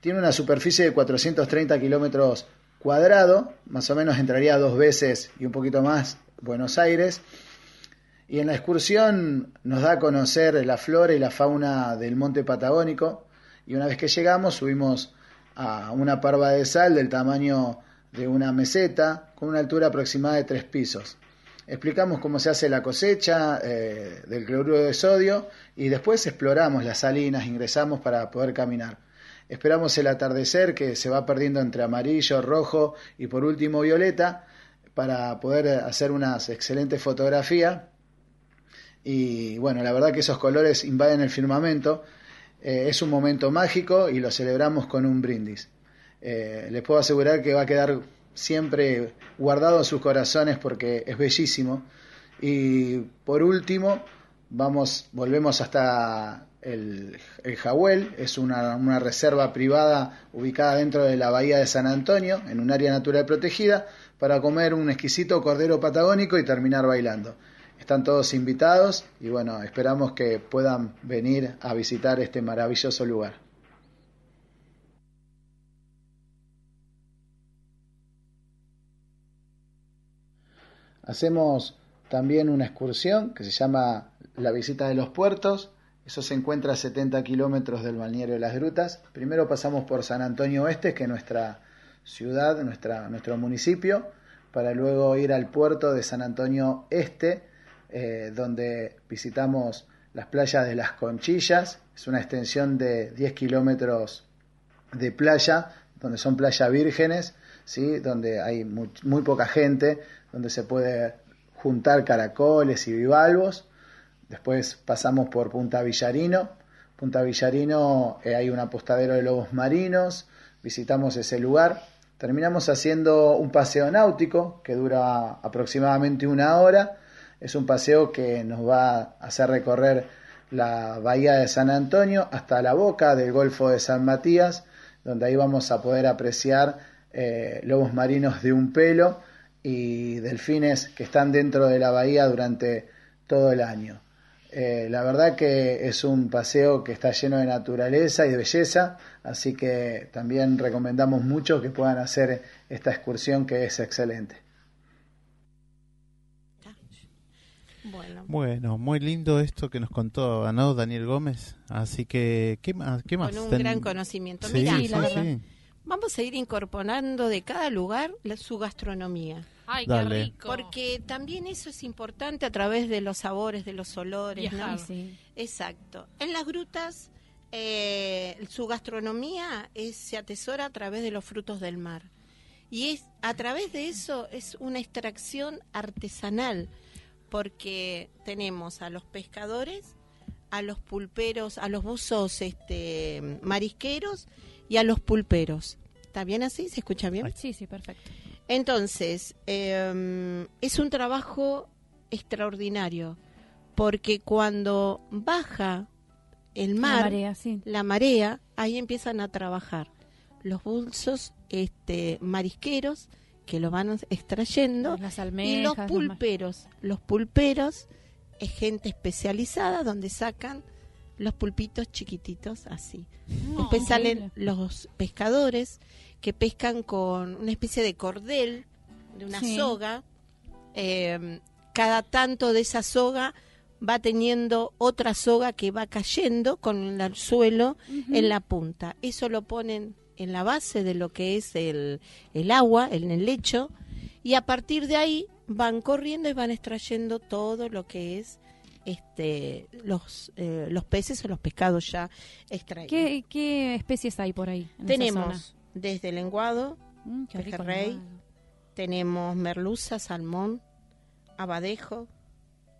Tiene una superficie de 430 kilómetros cuadrados, más o menos entraría dos veces y un poquito más Buenos Aires. Y en la excursión nos da a conocer la flora y la fauna del monte patagónico. Y una vez que llegamos subimos a una parva de sal del tamaño de una meseta con una altura aproximada de tres pisos. Explicamos cómo se hace la cosecha eh, del cloruro de sodio y después exploramos las salinas, ingresamos para poder caminar. Esperamos el atardecer que se va perdiendo entre amarillo, rojo y por último violeta para poder hacer unas excelentes fotografías. Y bueno, la verdad que esos colores invaden el firmamento. Eh, es un momento mágico y lo celebramos con un brindis. Eh, les puedo asegurar que va a quedar siempre guardado en sus corazones porque es bellísimo. Y por último, vamos, volvemos hasta el, el Jahuel, es una, una reserva privada ubicada dentro de la bahía de San Antonio, en un área natural protegida, para comer un exquisito cordero patagónico y terminar bailando. Están todos invitados y bueno, esperamos que puedan venir a visitar este maravilloso lugar. Hacemos también una excursión que se llama la visita de los puertos. Eso se encuentra a 70 kilómetros del balneario de las grutas. Primero pasamos por San Antonio Oeste, que es nuestra ciudad, nuestra, nuestro municipio, para luego ir al puerto de San Antonio Este, eh, donde visitamos las playas de las Conchillas. Es una extensión de 10 kilómetros de playa, donde son playas vírgenes, ¿sí? donde hay muy, poca gente, donde se puede juntar caracoles y bivalvos. Después pasamos por Punta Villarino. Punta Villarino eh, hay un apostadero de lobos marinos. Visitamos ese lugar. Terminamos haciendo un paseo náutico que dura aproximadamente una hora. Es un paseo que nos va a hacer recorrer la bahía de San Antonio hasta la boca del Golfo de San Matías, donde ahí vamos a poder apreciar eh, lobos marinos de un pelo y delfines que están dentro de la bahía durante todo el año. Eh, la verdad que es un paseo que está lleno de naturaleza y de belleza, así que también recomendamos mucho que puedan hacer esta excursión que es excelente. Bueno. bueno, muy lindo esto que nos contó ¿no? Daniel Gómez. Así que, ¿qué más? Qué más? Con un gran conocimiento. Mira, vamos a ir incorporando de cada lugar su gastronomía. Ay, qué rico. Porque también eso es importante a través de los sabores, de los olores, ¿no? Exacto. En las grutas, eh, su gastronomía es, se atesora a través de los frutos del mar. Y es a través de eso es una extracción artesanal porque tenemos a los pescadores, a los pulperos, a los buzos este, marisqueros y a los pulperos. ¿Está bien así? ¿Se escucha bien? Sí, sí, perfecto. Entonces, em, es un trabajo extraordinario, porque cuando baja el mar, la marea, ahí empiezan a trabajar los buzos este, marisqueros que lo van extrayendo Las y los pulperos. Los pulperos es gente especializada donde sacan los pulpitos chiquititos así. Oh, Después salen los pescadores que pescan con una especie de cordel, de una soga. Em, cada tanto de esa soga va teniendo otra soga que va cayendo con el suelo en la punta. Eso lo ponen en la base de lo que es el, el agua, en el lecho, y a partir de ahí van corriendo y van extrayendo todo lo que es este los eh, los peces o los pescados ya extraídos. ¿Qué, qué especies hay por ahí? tenemos desde lenguado, mm, pejerrey, tenemos merluza, salmón, abadejo,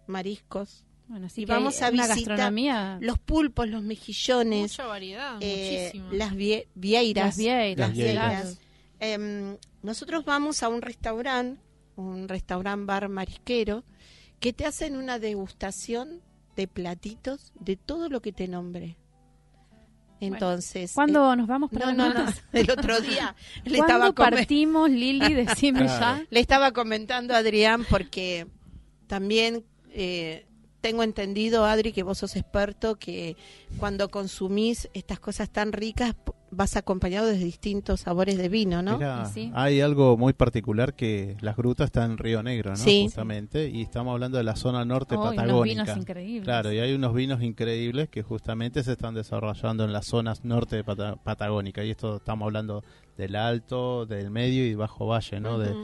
mariscos, bueno, así y vamos a visitar los pulpos, los mejillones, Mucha variedad, eh, las vieiras. Las vieiras. Em, nosotros vamos a un restaurante, un restaurante bar marisquero, que te hacen una degustación de platitos de todo lo que te nombre. Entonces. ¿Cuándo eh, nos vamos? No, no, no. El otro día le estaba partimos, Lili? Decime ya. Le estaba comentando a Adrián porque también eh, tengo entendido, Adri, que vos sos experto, que cuando consumís estas cosas tan ricas vas acompañado de distintos sabores de vino, ¿no? Hay algo muy particular que las grutas están en Río Negro, ¿no? Justamente, y estamos hablando de la zona norte patagónica. vinos increíbles. Claro, y hay unos vinos increíbles que justamente se están desarrollando en las zonas norte de Patagónica, y esto estamos hablando del alto, del medio y bajo valle, ¿no? de,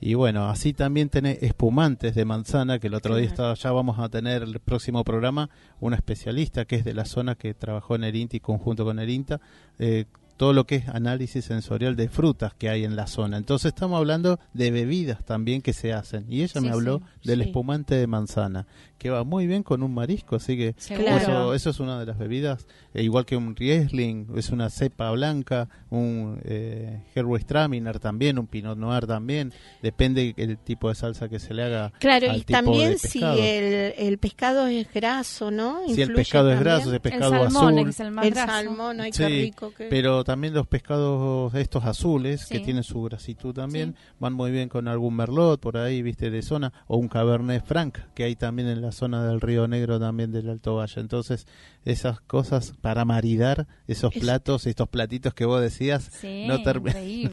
y bueno, así también tenés espumantes de manzana, que el otro día estaba, ya vamos a tener el próximo programa, una especialista que es de la zona que trabajó en el INTA y conjunto con el INTA, eh, todo lo que es análisis sensorial de frutas que hay en la zona. Entonces estamos hablando de bebidas también que se hacen. Y ella me habló del espumante de manzana, que va muy bien con un marisco, así que eso, eso, es una de las bebidas, e igual que un Riesling, es una cepa blanca, un eh, Traminer también, un Pinot Noir también, depende el tipo de salsa que se le haga. Claro, y también si el, el, pescado es graso, ¿no? si el pescado es graso, el pescado el salmón, azul. Es el, más el salmón, ay, qué rico. Que... Pero también los pescados estos azules, que tienen su grasitud también, van muy bien con algún merlot por ahí, viste, de zona, o un Cabernet Franc, que hay también en la zona del Río Negro también del Alto Valle. Entonces, esas cosas para maridar esos platos, estos platitos que vos decías, no,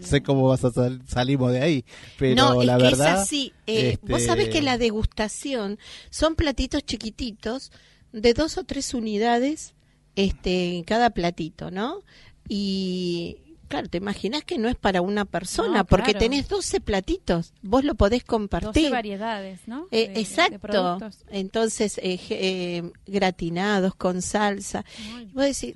sé cómo vas a salimos de ahí, pero la verdad es así. Eh, vos este, sabés que la degustación son platitos chiquititos de dos o tres unidades este en cada platito, ¿no? Y Claro, te imaginas que no es para una persona, porque tenés 12 platitos, vos lo podés compartir. 12 variedades, ¿no? Eh, exacto. Entonces, eh, eh, gratinados con salsa. vos decís,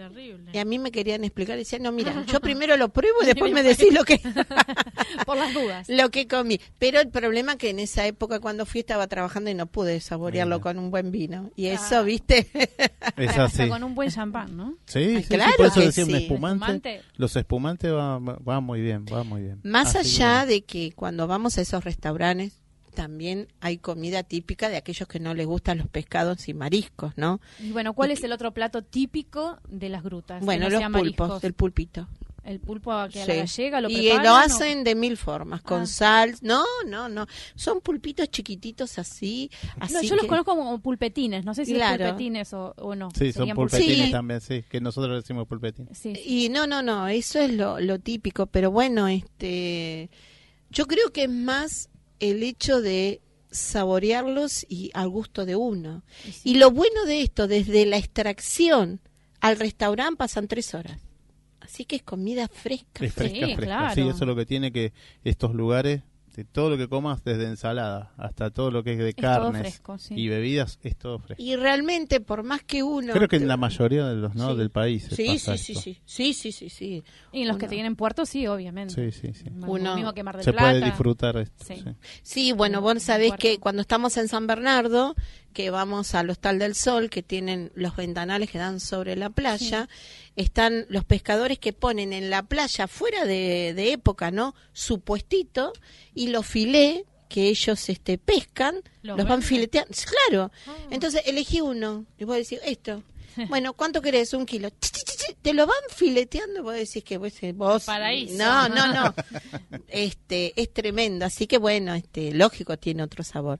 y a mí me querían explicar, decían, no, mira, yo primero lo pruebo y después me decís lo que... Por las dudas. Lo que comí. Pero el problema que en esa época cuando fui estaba trabajando y no pude saborearlo con un buen vino. Y eso, viste... es así. Con un buen champán, ¿no? Sí, claro por eso decía espumante. Los espumantes va, muy bien, va muy bien. Más allá de que cuando vamos a esos restaurantes también hay comida típica de aquellos que no les gustan los pescados y mariscos, ¿no? Y bueno, ¿cuál es el otro plato típico de las grutas? Bueno, los pulpos, el pulpito. El pulpo a que a Sí. la gallega lo y preparan. lo o- hacen de mil formas, con Ah. sal. No, no, no. Son pulpitos chiquititos así. así No, yo los conozco como pulpetines, no sé si Claro. es pulpetines o, o no. Sí, son pulpetines Sí. también, sí, que nosotros decimos pulpetines. Sí. Y no, no, no, eso es lo, lo típico, pero bueno, este, yo creo que es más el hecho de saborearlos y al gusto de uno. Y lo bueno de esto, desde la extracción al restaurante pasan tres horas. Así que es comida fresca. Es fresca, Sí, fresca. claro. Sí, eso es lo que tiene que estos lugares, de todo lo que comas, desde ensalada hasta todo lo que es de todo carnes fresco, sí. y bebidas, es todo fresco. Y realmente, por más que uno... Creo que en la mayoría de los no Sí. del país Sí, pasa sí, sí, esto. sí, sí, sí, sí, sí. Y los que tienen puertos, sí, obviamente. Sí, sí, sí. Uno- mismo que Mar del Se Plata. puede disfrutar esto. Sí. sí. Sí, bueno, vos sabés que cuando estamos en San Bernardo, que vamos al Hostal del Sol, que tienen los ventanales que dan sobre la playa, están los pescadores que ponen en la playa, fuera de, de época, ¿no? Su puestito y los filé que ellos este, pescan, ¿Los los, van fileteando. Claro. Ah. Entonces elegí uno y vos decís, esto. Bueno, ¿cuánto querés? Un kilo. Te lo van fileteando, vos decís que vos, vos Paraíso. no, no, no. Este, es tremendo, así que bueno, este, lógico tiene otro sabor.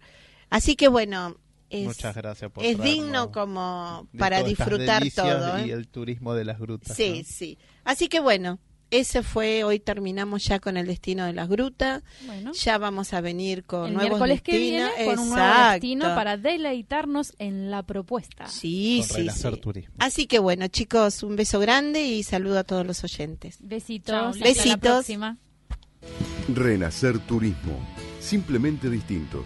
Así que bueno, es, Muchas gracias por es digno como para disfrutar todo. Y ¿eh? el turismo de las grutas. Sí, ¿no? sí. Así que bueno, ese fue, hoy terminamos ya con el destino de las grutas. Bueno, Ya vamos a venir con el nuevos miércoles que viene destinos. con un nuevo destino para deleitarnos en la propuesta. Sí, Con sí, Renacer sí. Turismo. Así que bueno, chicos, un beso grande y saludo a todos los oyentes. Besitos. Chao, hasta Besitos. La próxima. Renacer Turismo. Simplemente distintos.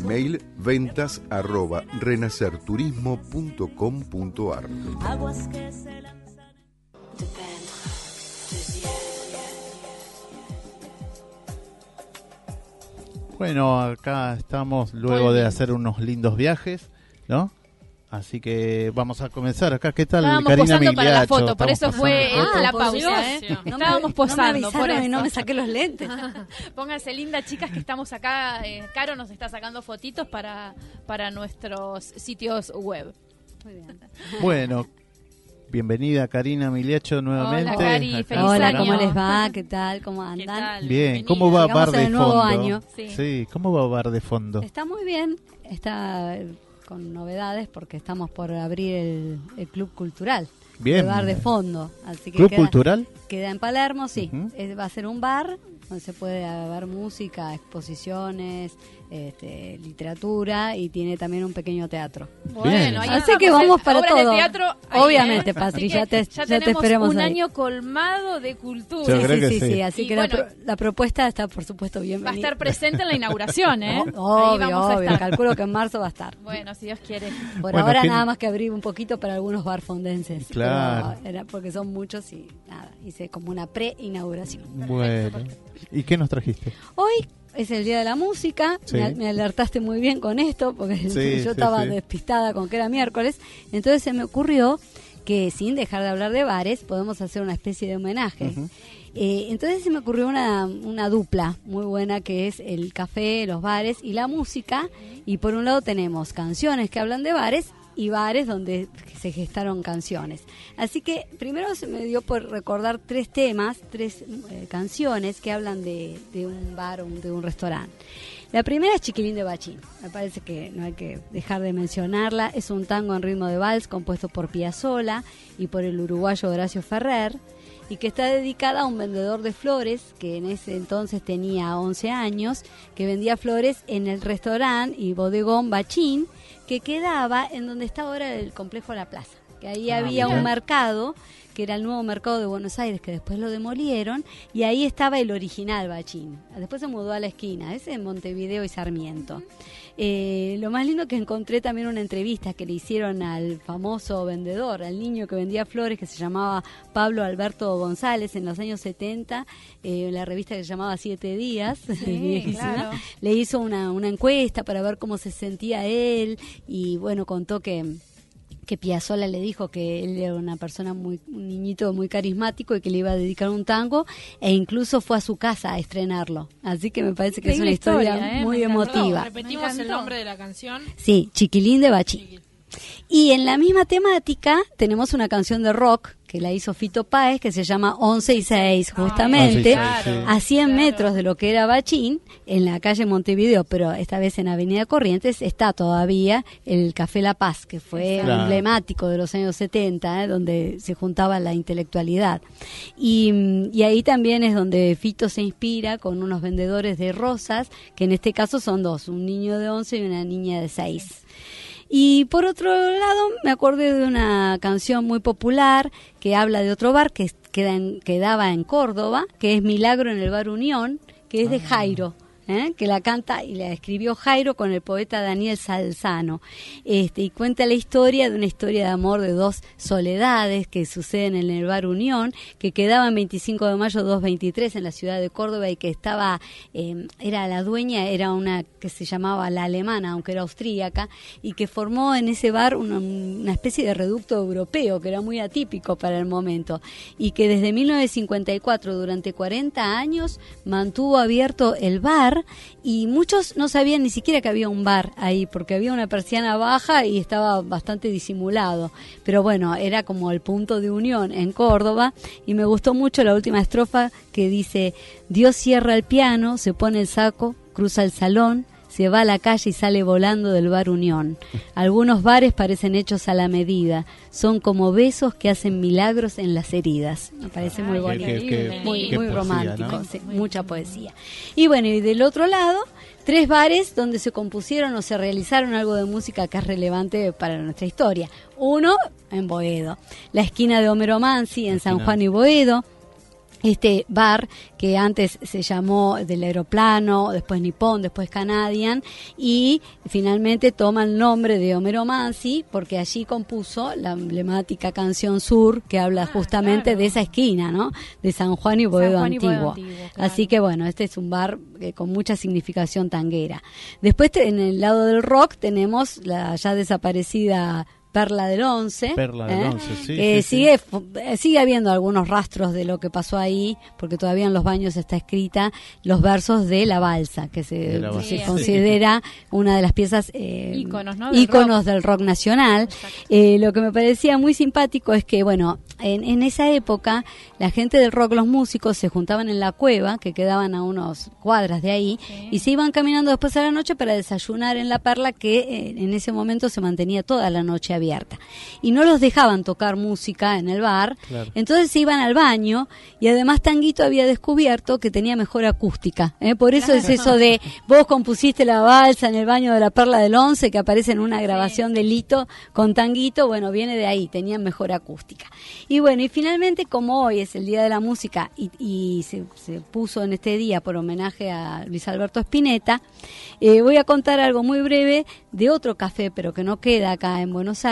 Email ventas arroba renacerturismo.com.ar Bueno, acá estamos luego de hacer unos lindos viajes, ¿no? Así que vamos a comenzar acá. ¿Qué tal, Estábamos Karina posando para la Migliaccio? foto, por eso fue fotos. la pausa. ¿eh? No me- Estábamos no me posando, por y eso. no me saqué los lentes. Pónganse lindas, chicas, que estamos acá. eh, Caro nos está sacando fotitos para, para nuestros sitios web. Muy bien. Bueno, bienvenida Karina Miliacho nuevamente. Hola, Cari, feliz Hola, año. ¿cómo les va? ¿Qué tal? ¿Cómo ¿Qué andan? tal? Bien, Bienvenida. ¿cómo va Llegamos Bar de nuevo Fondo? año. Sí. ¿cómo va Bar de Fondo? Está muy bien, está con novedades porque estamos por abrir el, el Club Cultural. Bien. El bar de fondo. Así que ¿Club queda, Cultural? queda en Palermo, sí. Es- va a ser un bar donde se puede ver música, exposiciones, este, literatura y tiene también un pequeño teatro. Ahí Así que vamos para todo. de teatro ahí, Obviamente, ¿eh? Patri, ya te- ya te esperemos un ahí. año colmado de cultura. Sí, sí, sí, sí. sí, Así Y que bueno, la, pro- la propuesta está, por supuesto, Va a bienvenida. estar presente en la inauguración, ¿eh? Ahí Obvio, vamos a estar. Calculo que en marzo va a estar. Bueno, si Dios quiere. Por Bueno, ahora ¿quién- nada más que abrir un poquito para algunos barfondenses. Claro. Era porque son muchos y nada, hice como una pre-inauguración. Bueno. ¿Y qué nos trajiste? Hoy es el Día de la Música, Sí. me, me alertaste muy bien con esto porque Sí, yo estaba despistada con que era miércoles, entonces se me ocurrió que sin dejar de hablar de bares podemos hacer una especie de homenaje. Eh, entonces se me ocurrió una, una dupla muy buena que es el café, los bares y la música. Y por un lado tenemos canciones que hablan de bares y bares donde se gestaron canciones. Así que primero se me dio por recordar tres temas, tres eh, canciones que hablan de, de un bar o de un restaurante. La primera es Chiquilín de Bachín. Me parece que no hay que dejar de mencionarla. Es un tango en ritmo de vals compuesto por Piazzolla y por el uruguayo Horacio Ferrer y que está dedicada a un vendedor de flores que en ese entonces tenía 11 años, que vendía flores en el restaurante y bodegón Bachín, que quedaba en donde está ahora el complejo La Plaza. que ahí Ah, había un mercado que era el nuevo mercado de Buenos Aires, que después lo demolieron, y ahí estaba el original Bachín. Después se mudó a la esquina, ese en Montevideo y Sarmiento. Eh, lo más lindo que encontré también una entrevista que le hicieron al famoso vendedor, al niño que vendía flores, que se llamaba Pablo Alberto González en los años 70, eh, en la revista que se llamaba Siete Días, claro. le hizo una, una encuesta para ver cómo se sentía él y bueno, contó que que Piazzolla le dijo que él era una persona muy un niñito muy carismático y que le iba a dedicar un tango e incluso fue a su casa a estrenarlo. Así que me parece que es una historia, historia, ¿eh? muy emotiva. Repetimos el nombre de la canción. Sí, Chiquilín de Bachi. Y en la misma temática tenemos una canción de rock que la hizo Fito Páez que se llama 11 y 6, justamente 11 y seis, sí. a 100 Claro. metros de lo que era Bachín, en la calle Montevideo, pero esta vez en Avenida Corrientes, está todavía el Café La Paz, que fue Claro. emblemático de los años 70, ¿eh? donde se juntaba la intelectualidad. Y, mm, y ahí también es donde Fito se inspira con unos vendedores de rosas, que en este caso son dos, un niño de 11 y una niña de 6. Y por otro lado, me acordé de una canción muy popular que habla de otro bar que queda en- quedaba en Córdoba, que es Milagro en el Bar Unión, que es de Jairo. ¿Eh? que la canta y la escribió Jairo con el poeta Daniel Salzano. Este, y cuenta la historia de una historia de amor de dos soledades que suceden en el bar Unión, que quedaba en 25 de mayo 223 en la ciudad de Córdoba y que estaba, eh, era la dueña, era una que se llamaba la alemana, aunque era austríaca, y que formó en ese bar una, una especie de reducto europeo que era muy atípico para el momento y que desde 1954 durante 40 años mantuvo abierto el bar y muchos no sabían ni siquiera que había un bar ahí porque había una persiana baja y estaba bastante disimulado. Pero bueno era como el punto de unión en Córdoba y me gustó mucho la última estrofa que dice Dios cierra el piano se pone el saco cruza el salón se va a la calle y sale volando del bar Unión. Algunos bares parecen hechos a la medida, son como besos que hacen milagros en las heridas. Me parece muy bonito, qué- qué- muy, qué muy poesía, romántico, ¿no? sí, mucha poesía. Y bueno, y del otro lado, tres bares donde se compusieron o se realizaron algo de música que es relevante para nuestra historia. Uno en Boedo, la esquina de Homero Mansi en San. Juan y Boedo, este bar que antes se llamó del aeroplano, después Nippon, después Canadian y finalmente toma el nombre de Homero Mansi porque allí compuso la emblemática canción Sur que habla justamente claro. de esa esquina, ¿no? De San Juan y Boedo Juan y Boedo Antiguo. Claro. Así que bueno, este es un bar eh, con mucha significación tanguera. Después en el lado del rock tenemos la ya desaparecida Perla del Once. Perla del ¿eh? Once, sí, sí, sí. sigue eh, sigue habiendo algunos rastros de lo que pasó ahí, porque todavía en los baños está escrita los versos de la balsa, que se, balsa. Sí, considera una de las piezas eh, Íconos, ¿no? del íconos del rock nacional. Eh, lo que me parecía muy simpático es que, bueno, en, en esa época la gente del rock, los músicos, se juntaban en la cueva, que quedaban a unos cuadras de ahí, y se iban caminando después a la noche para desayunar en la perla, que eh, en ese momento se mantenía toda la noche abierta. Y no los dejaban tocar música en el bar, Claro. entonces se iban al baño, y además Tanguito había descubierto que tenía mejor acústica. ¿eh? Por eso es eso de, vos compusiste la balsa en el baño de la perla del once, que aparece en una grabación de Lito con Tanguito, bueno, viene de ahí, tenían mejor acústica. Y bueno, y finalmente como hoy es el Día de la Música y, y se, se puso en este día por homenaje a Luis Alberto Spinetta, eh, voy a contar algo muy breve de otro café, pero que no queda acá en Buenos Aires,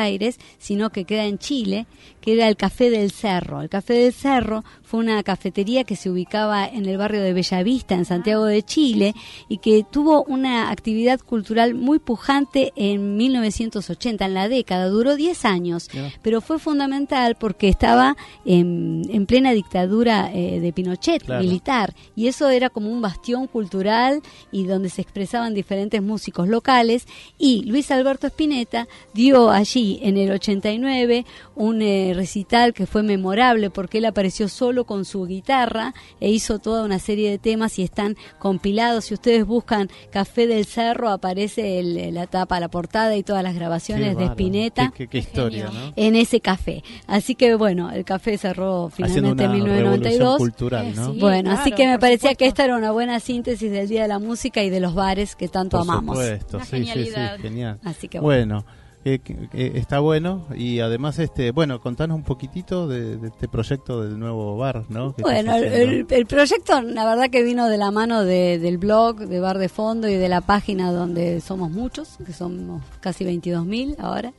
sino que queda en Chile, que era el Café del Cerro. El Café del Cerro fue una cafetería que se ubicaba en el barrio de Bellavista, en Santiago de Chile, y que tuvo una actividad cultural muy pujante en 1980, en la década, duró 10 años, pero fue fundamental porque estaba en, en plena dictadura eh, de Pinochet, Claro. militar, y eso era como un bastión cultural y donde se expresaban diferentes músicos locales, y Luis Alberto Spinetta dio allí en el 89 un eh, recital que fue memorable porque él apareció solo con su guitarra e hizo toda una serie de temas y están compilados. Si ustedes buscan Café del Cerro, aparece el- la tapa, la portada y todas las grabaciones Qué de. Spinetta Qué, qué- qué historia, ¿no? en ese café. Así que bueno, el café cerró finalmente en revolución 1992. cultural, ¿no? sí. Bueno, así que me parecía que esta era una buena síntesis del Día de la Música y de los bares que tanto Por amamos. supuesto, sí, sí, sí, genial. Así que bueno. bueno. Que, que- que está bueno. Y además este bueno contanos un poquitito de, de este proyecto del nuevo bar no Bueno, el, proyecto la verdad que vino de la mano de- del blog de Bar de Fondo y de la página donde somos muchos, que somos casi 22.000 ahora,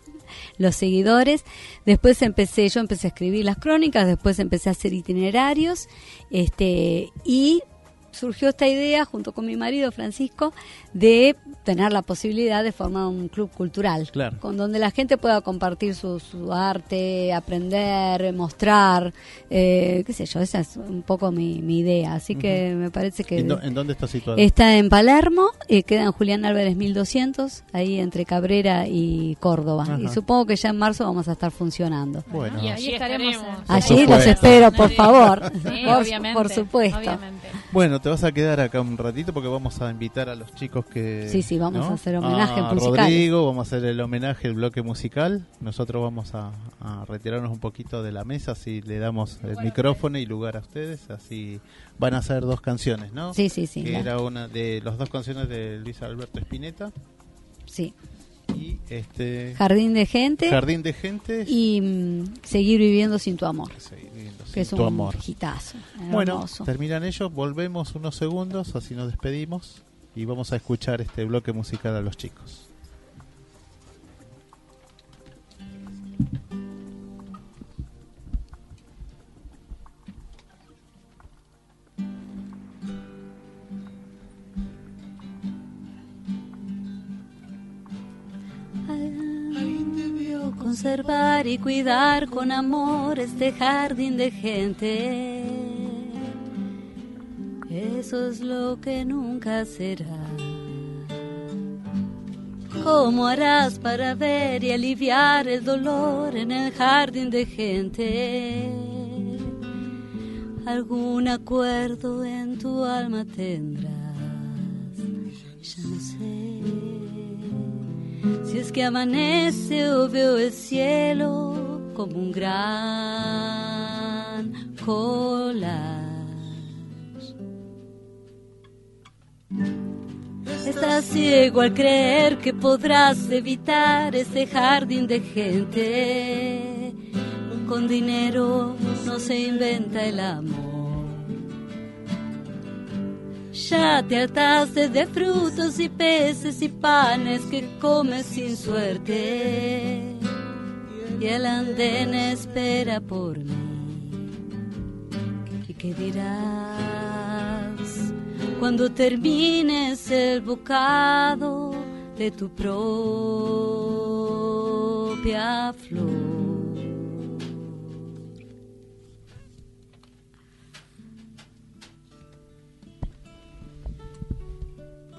los seguidores. Después empecé, yo empecé a escribir las crónicas, después empecé a hacer itinerarios este y surgió esta idea junto con mi marido Francisco de tener la posibilidad de formar un club cultural Claro. con donde la gente pueda compartir su, su arte, aprender, mostrar, eh, qué sé yo, esa es un poco mi, mi idea. Así que me parece que ¿En, dó- en dónde está situado está en Palermo, eh, queda en Julián Álvarez 1200, ahí entre Cabrera y Córdoba. Ajá. Y supongo que ya en marzo vamos a estar funcionando. bueno Y estaremos. Allí los espero, por favor. Sí, por, obviamente, por supuesto. obviamente. bueno te vas a quedar acá un ratito porque vamos a invitar a los chicos que Sí, sí, vamos ¿no? a hacer homenaje a musicales. Rodrigo vamos a hacer el homenaje el bloque musical nosotros vamos a, a retirarnos un poquito de la mesa así le damos el micrófono y lugar a ustedes así van a hacer dos canciones no Sí, sí, sí. que era una de las dos canciones de Luis Alberto Spinetta sí. y este Jardín de gente Jardín de Gente y mm, seguir viviendo sin tu amor, viviendo que es tu un amor. hitazo. Bueno, hermoso. terminan ellos, volvemos unos segundos, así nos despedimos y vamos a escuchar este bloque musical a los chicos. Conservar y cuidar con amor este jardín de gente. Eso es lo que nunca será. ¿Cómo harás para ver y aliviar el dolor en el jardín de gente? Algún acuerdo en tu alma tendrás. Si es que amanece o veo el cielo como un gran collage. Estás ciego al creer que podrás evitar ese jardín de gente. Con dinero no se inventa el amor. Ya te hartaste de frutos y peces y panes que comes sin suerte. Y el andén espera por mí. ¿Y qué dirás cuando termines el bocado de tu propia flor?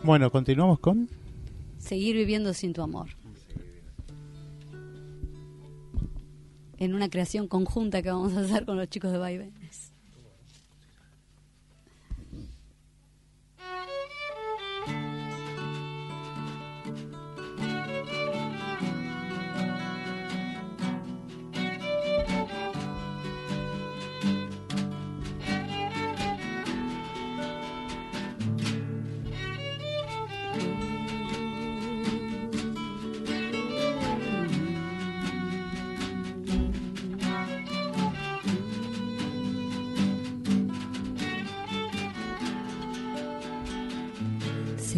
Bueno, continuamos con... Seguir viviendo sin tu amor. En una creación conjunta que vamos a hacer con los chicos de Vaivenes.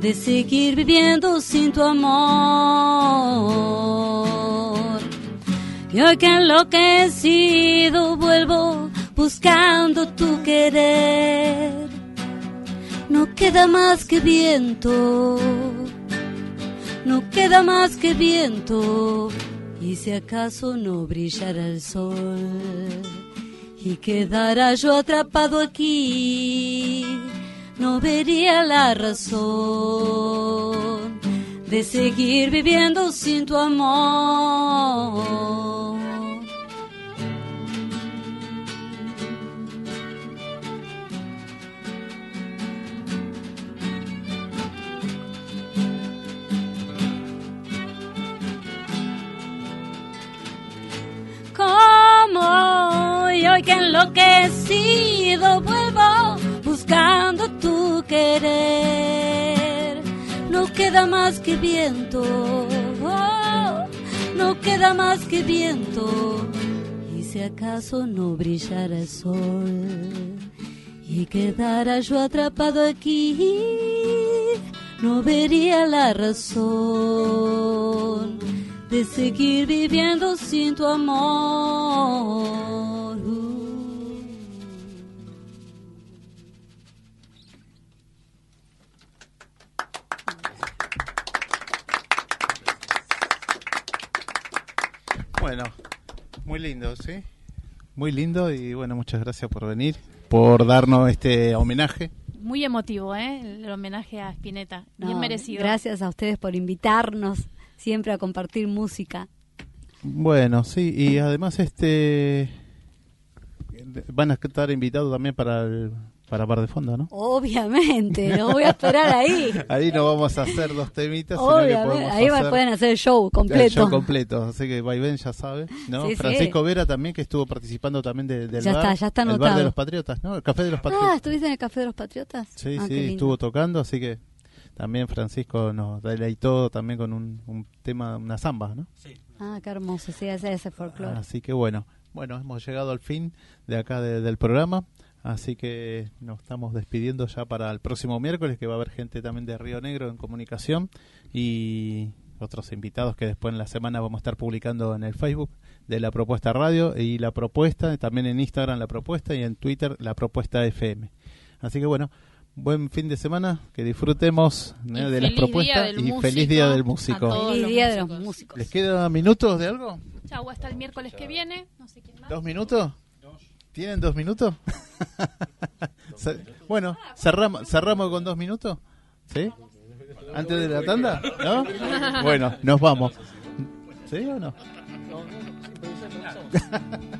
de seguir viviendo sin tu amor. Y hoy que enloquecido vuelvo buscando tu querer. No queda más que viento, no queda más que viento. Y si acaso no brillara el sol y quedara yo atrapado aquí, no vería la razón de seguir viviendo sin tu amor. Como hoy que enloquecido vuelvo buscando tu querer. No queda más que viento, oh, no queda más que viento. Y si acaso no brillara el sol y quedara yo atrapado aquí, no vería la razón de seguir viviendo sin tu amor. Bueno, muy lindo, ¿sí? Muy lindo y bueno, muchas gracias por venir, por darnos este homenaje. Muy emotivo, ¿eh? El homenaje a Spinetta. Bien merecido. Gracias a ustedes por invitarnos siempre a compartir música. Bueno, sí, y además este van a estar invitados también para el para Bar de Fondo, ¿no? Obviamente, no voy a esperar ahí. Ahí no vamos a hacer dos temitas, sino que Obviamente, podemos ahí hacer pueden hacer el show el completo. show completo. Así que Vaivén ya sabe, ¿no? Sí, sí. Francisco Vera también, que estuvo participando también de- del Ya bar. está, ya está El bar de los Patriotas, ¿no? El Café de los Ah, Patriotas. ¿estuviste en el Café de los Patriotas? Sí, Ah, sí, estuvo tocando, así que también Francisco nos deleitó también con un, un tema, una samba, ¿no? Ah, qué hermoso, sí, ese ese folclore. Así que bueno, bueno, hemos llegado al fin de acá de- del programa, así que nos estamos despidiendo ya para el próximo miércoles, que va a haber gente también de Río Negro en comunicación y otros invitados que después en la semana vamos a estar publicando en el Facebook de la propuesta radio y la propuesta, también en Instagram la propuesta y en Twitter la propuesta FM. Así que bueno, buen fin de semana, que disfrutemos ¿eh? De las propuestas y músico feliz día del a músico. todos. Feliz los Día de los músicos. Músicos. ¿Les queda minutos de algo? Chau, hasta el miércoles que viene. No sé quién más. ¿Dos minutos? ¿Tienen dos minutos? Bueno, cerramos, cerramos con dos minutos. ¿Sí? ¿Antes de la tanda? ¿No? Bueno, nos vamos. ¿Sí o no?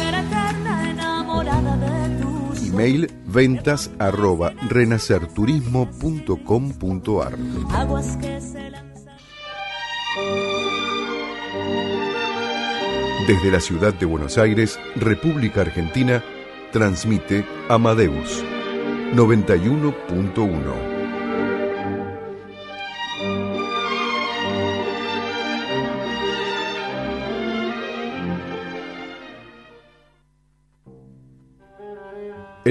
eterna enamorada Email ventas arroba renacerturismo.com.ar. Desde la ciudad de Buenos Aires, República Argentina, transmite Amadeus 91.1.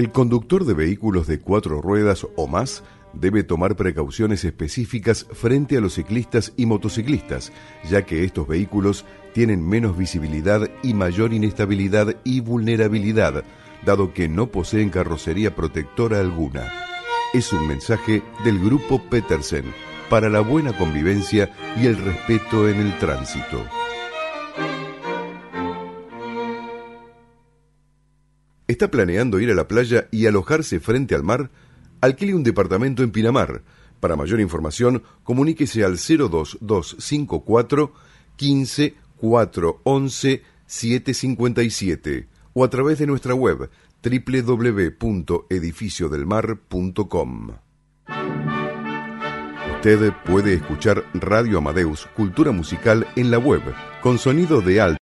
El conductor de vehículos de cuatro ruedas o más debe tomar precauciones específicas frente a los ciclistas y motociclistas, ya que estos vehículos tienen menos visibilidad y mayor inestabilidad y vulnerabilidad, dado que no poseen carrocería protectora alguna. Es un mensaje del grupo Petersen para la buena convivencia y el respeto en el tránsito. ¿Está planeando ir a la playa y alojarse frente al mar? Alquile un departamento en Pinamar. Para mayor información, comuníquese al 02254 15 411 757 o a través de nuestra web www.edificiodelmar.com. Usted puede escuchar Radio Amadeus Cultura Musical en la web con sonido de alta